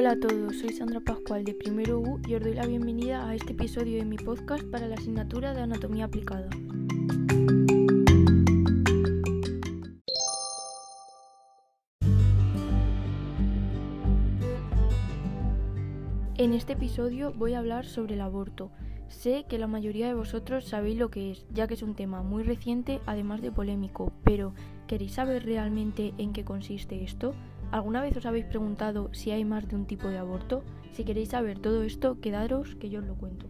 Hola a todos, soy Sandra Pascual de Primero U y os doy la bienvenida a este episodio de mi podcast para la asignatura de Anatomía Aplicada. En este episodio voy a hablar sobre el aborto. Sé que la mayoría de vosotros sabéis lo que es, ya que es un tema muy reciente, además de polémico, pero ¿queréis saber realmente en qué consiste esto? ¿Alguna vez os habéis preguntado si hay más de un tipo de aborto? Si queréis saber todo esto, quedaros que yo os lo cuento.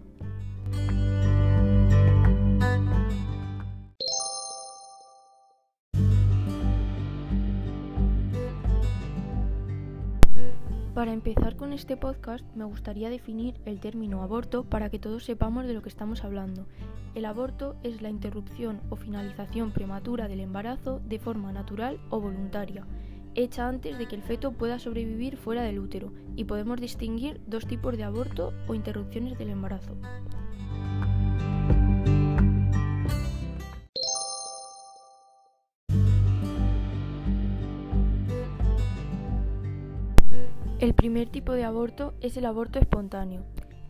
Para empezar con este podcast me gustaría definir el término aborto para que todos sepamos de lo que estamos hablando. El aborto es la interrupción o finalización prematura del embarazo de forma natural o voluntaria hecha antes de que el feto pueda sobrevivir fuera del útero y podemos distinguir dos tipos de aborto o interrupciones del embarazo. El primer tipo de aborto es el aborto espontáneo.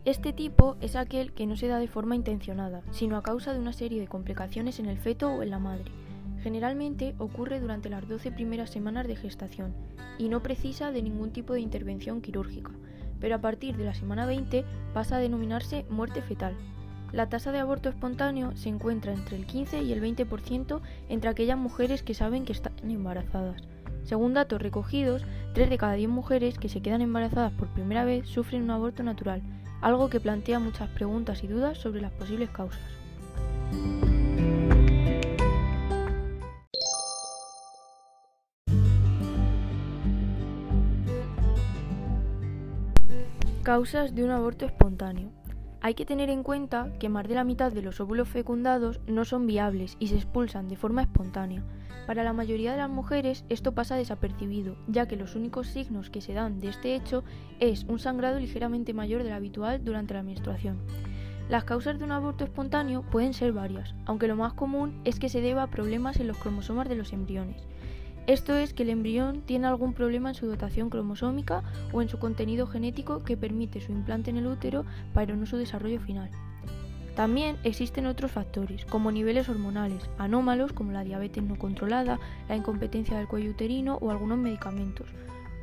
Este tipo es aquel que no se da de forma intencionada, sino a causa de una serie de complicaciones en el feto o en la madre, Generalmente ocurre durante las 12 primeras semanas de gestación y no precisa de ningún tipo de intervención quirúrgica, pero a partir de la semana 20 pasa a denominarse muerte fetal. La tasa de aborto espontáneo se encuentra entre el 15 y el 20% entre aquellas mujeres que saben que están embarazadas. Según datos recogidos, 3 de cada 10 mujeres que se quedan embarazadas por primera vez sufren un aborto natural, algo que plantea muchas preguntas y dudas sobre las posibles causas. Causas de un aborto espontáneo. Hay que tener en cuenta que más de la mitad de los óvulos fecundados no son viables y se expulsan de forma espontánea. Para la mayoría de las mujeres esto pasa desapercibido, ya que los únicos signos que se dan de este hecho es un sangrado ligeramente mayor del habitual durante la menstruación. Las causas de un aborto espontáneo pueden ser varias, aunque lo más común es que se deba a problemas en los cromosomas de los embriones. Esto es que el embrión tiene algún problema en su dotación cromosómica o en su contenido genético que permite su implante en el útero para no su desarrollo final. También existen otros factores, como niveles hormonales, anómalos como la diabetes no controlada, la incompetencia del cuello uterino o algunos medicamentos.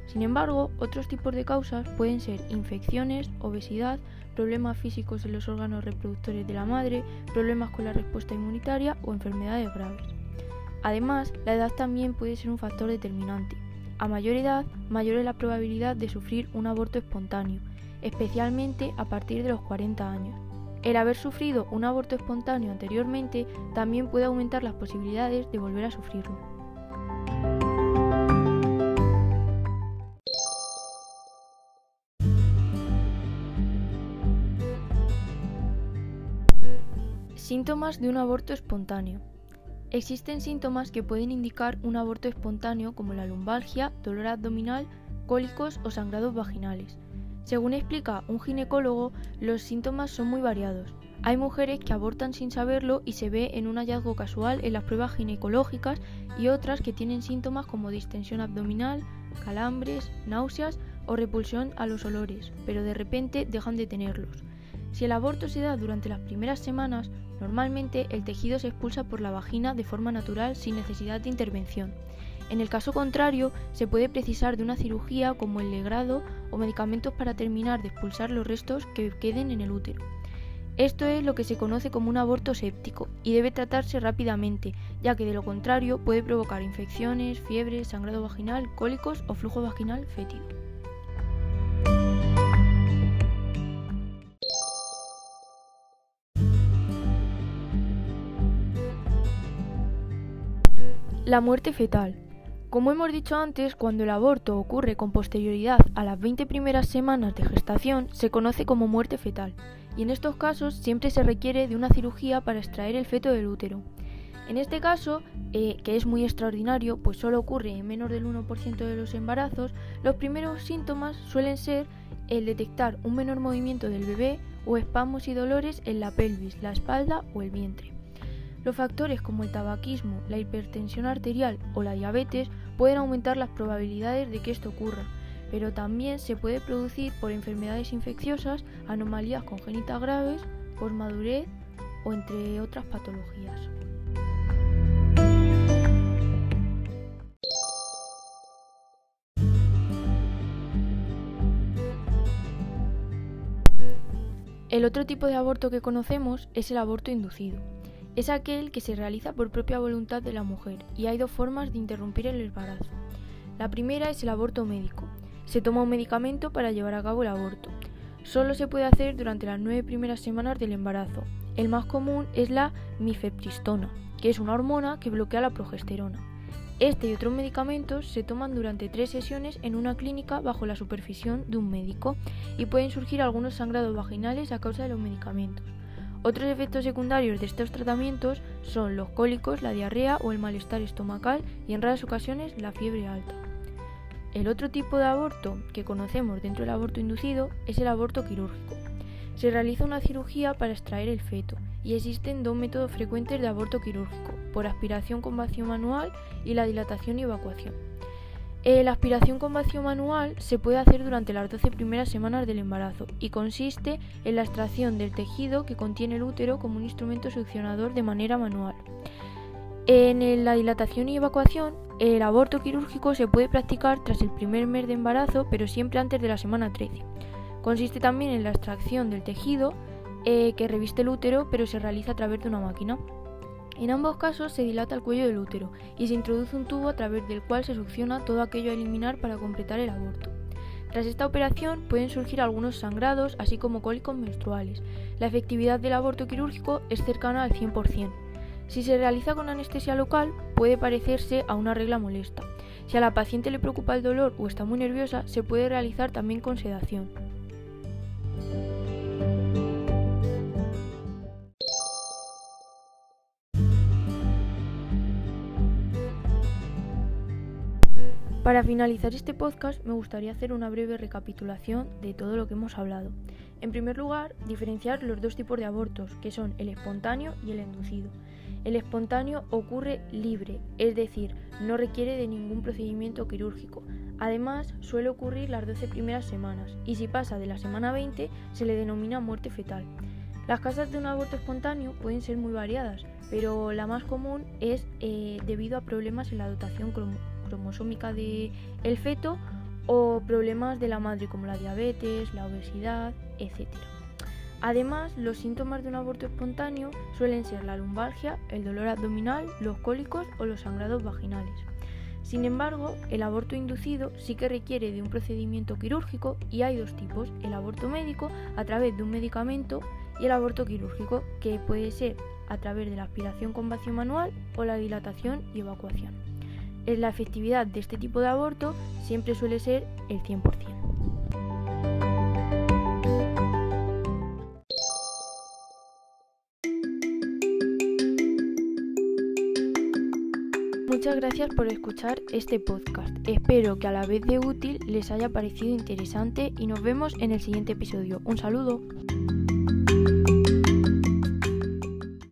Sin embargo, otros tipos de causas pueden ser infecciones, obesidad, problemas físicos en los órganos reproductores de la madre, problemas con la respuesta inmunitaria o enfermedades graves. Además, la edad también puede ser un factor determinante. A mayor edad, mayor es la probabilidad de sufrir un aborto espontáneo, especialmente a partir de los 40 años. El haber sufrido un aborto espontáneo anteriormente también puede aumentar las posibilidades de volver a sufrirlo. Síntomas de un aborto espontáneo. Existen síntomas que pueden indicar un aborto espontáneo como la lumbalgia, dolor abdominal, cólicos o sangrados vaginales. Según explica un ginecólogo, los síntomas son muy variados. Hay mujeres que abortan sin saberlo y se ve en un hallazgo casual en las pruebas ginecológicas y otras que tienen síntomas como distensión abdominal, calambres, náuseas o repulsión a los olores, pero de repente dejan de tenerlos. Si el aborto se da durante las primeras semanas, normalmente el tejido se expulsa por la vagina de forma natural sin necesidad de intervención. En el caso contrario, se puede precisar de una cirugía como el legrado o medicamentos para terminar de expulsar los restos que queden en el útero. Esto es lo que se conoce como un aborto séptico y debe tratarse rápidamente, ya que de lo contrario puede provocar infecciones, fiebre, sangrado vaginal, cólicos o flujo vaginal fétido. La muerte fetal. Como hemos dicho antes, cuando el aborto ocurre con posterioridad a las 20 primeras semanas de gestación, se conoce como muerte fetal, y en estos casos siempre se requiere de una cirugía para extraer el feto del útero. En este caso, eh, que es muy extraordinario, pues solo ocurre en menos del 1% de los embarazos, los primeros síntomas suelen ser el detectar un menor movimiento del bebé o espasmos y dolores en la pelvis, la espalda o el vientre. Los factores como el tabaquismo, la hipertensión arterial o la diabetes pueden aumentar las probabilidades de que esto ocurra. pero también se puede producir por enfermedades infecciosas, anomalías congénitas graves, posmadurez o entre otras patologías. El otro tipo de aborto que conocemos es el aborto inducido. Es aquel que se realiza por propia voluntad de la mujer y hay dos formas de interrumpir el embarazo. La primera es el aborto médico. Se toma un medicamento para llevar a cabo el aborto. Solo se puede hacer durante las nueve primeras semanas del embarazo. El más común es la mifepristona, que es una hormona que bloquea la progesterona. Este y otros medicamentos se toman durante tres sesiones en una clínica bajo la supervisión de un médico y pueden surgir algunos sangrados vaginales a causa de los medicamentos. Otros efectos secundarios de estos tratamientos son los cólicos, la diarrea o el malestar estomacal y en raras ocasiones la fiebre alta. El otro tipo de aborto que conocemos dentro del aborto inducido es el aborto quirúrgico. Se realiza una cirugía para extraer el feto y existen dos métodos frecuentes de aborto quirúrgico, por aspiración con vacío manual y la dilatación y evacuación. Eh, la aspiración con vacío manual se puede hacer durante las 12 primeras semanas del embarazo y consiste en la extracción del tejido que contiene el útero como un instrumento succionador de manera manual. En la dilatación y evacuación, el aborto quirúrgico se puede practicar tras el primer mes de embarazo, pero siempre antes de la semana 13. Consiste también en la extracción del tejido eh, que reviste el útero, pero se realiza a través de una máquina. En ambos casos se dilata el cuello del útero y se introduce un tubo a través del cual se succiona todo aquello a eliminar para completar el aborto. Tras esta operación pueden surgir algunos sangrados, así como cólicos menstruales. La efectividad del aborto quirúrgico es cercana al 100%. Si se realiza con anestesia local, puede parecerse a una regla molesta. Si a la paciente le preocupa el dolor o está muy nerviosa, se puede realizar también con sedación. Para finalizar este podcast me gustaría hacer una breve recapitulación de todo lo que hemos hablado. En primer lugar, diferenciar los dos tipos de abortos, que son el espontáneo y el inducido. El espontáneo ocurre libre, es decir, no requiere de ningún procedimiento quirúrgico. Además, suele ocurrir las 12 primeras semanas y si pasa de la semana 20 se le denomina muerte fetal. Las causas de un aborto espontáneo pueden ser muy variadas, pero la más común es eh, debido a problemas en la dotación cromosómica del el feto o problemas de la madre como la diabetes, la obesidad, etc. Además, los síntomas de un aborto espontáneo suelen ser la lumbalgia, el dolor abdominal, los cólicos o los sangrados vaginales. Sin embargo, el aborto inducido sí que requiere de un procedimiento quirúrgico y hay dos tipos, el aborto médico a través de un medicamento y el aborto quirúrgico que puede ser a través de la aspiración con vacío manual o la dilatación y evacuación la efectividad de este tipo de aborto siempre suele ser el 100%. Muchas gracias por escuchar este podcast. Espero que a la vez de útil les haya parecido interesante y nos vemos en el siguiente episodio. Un saludo.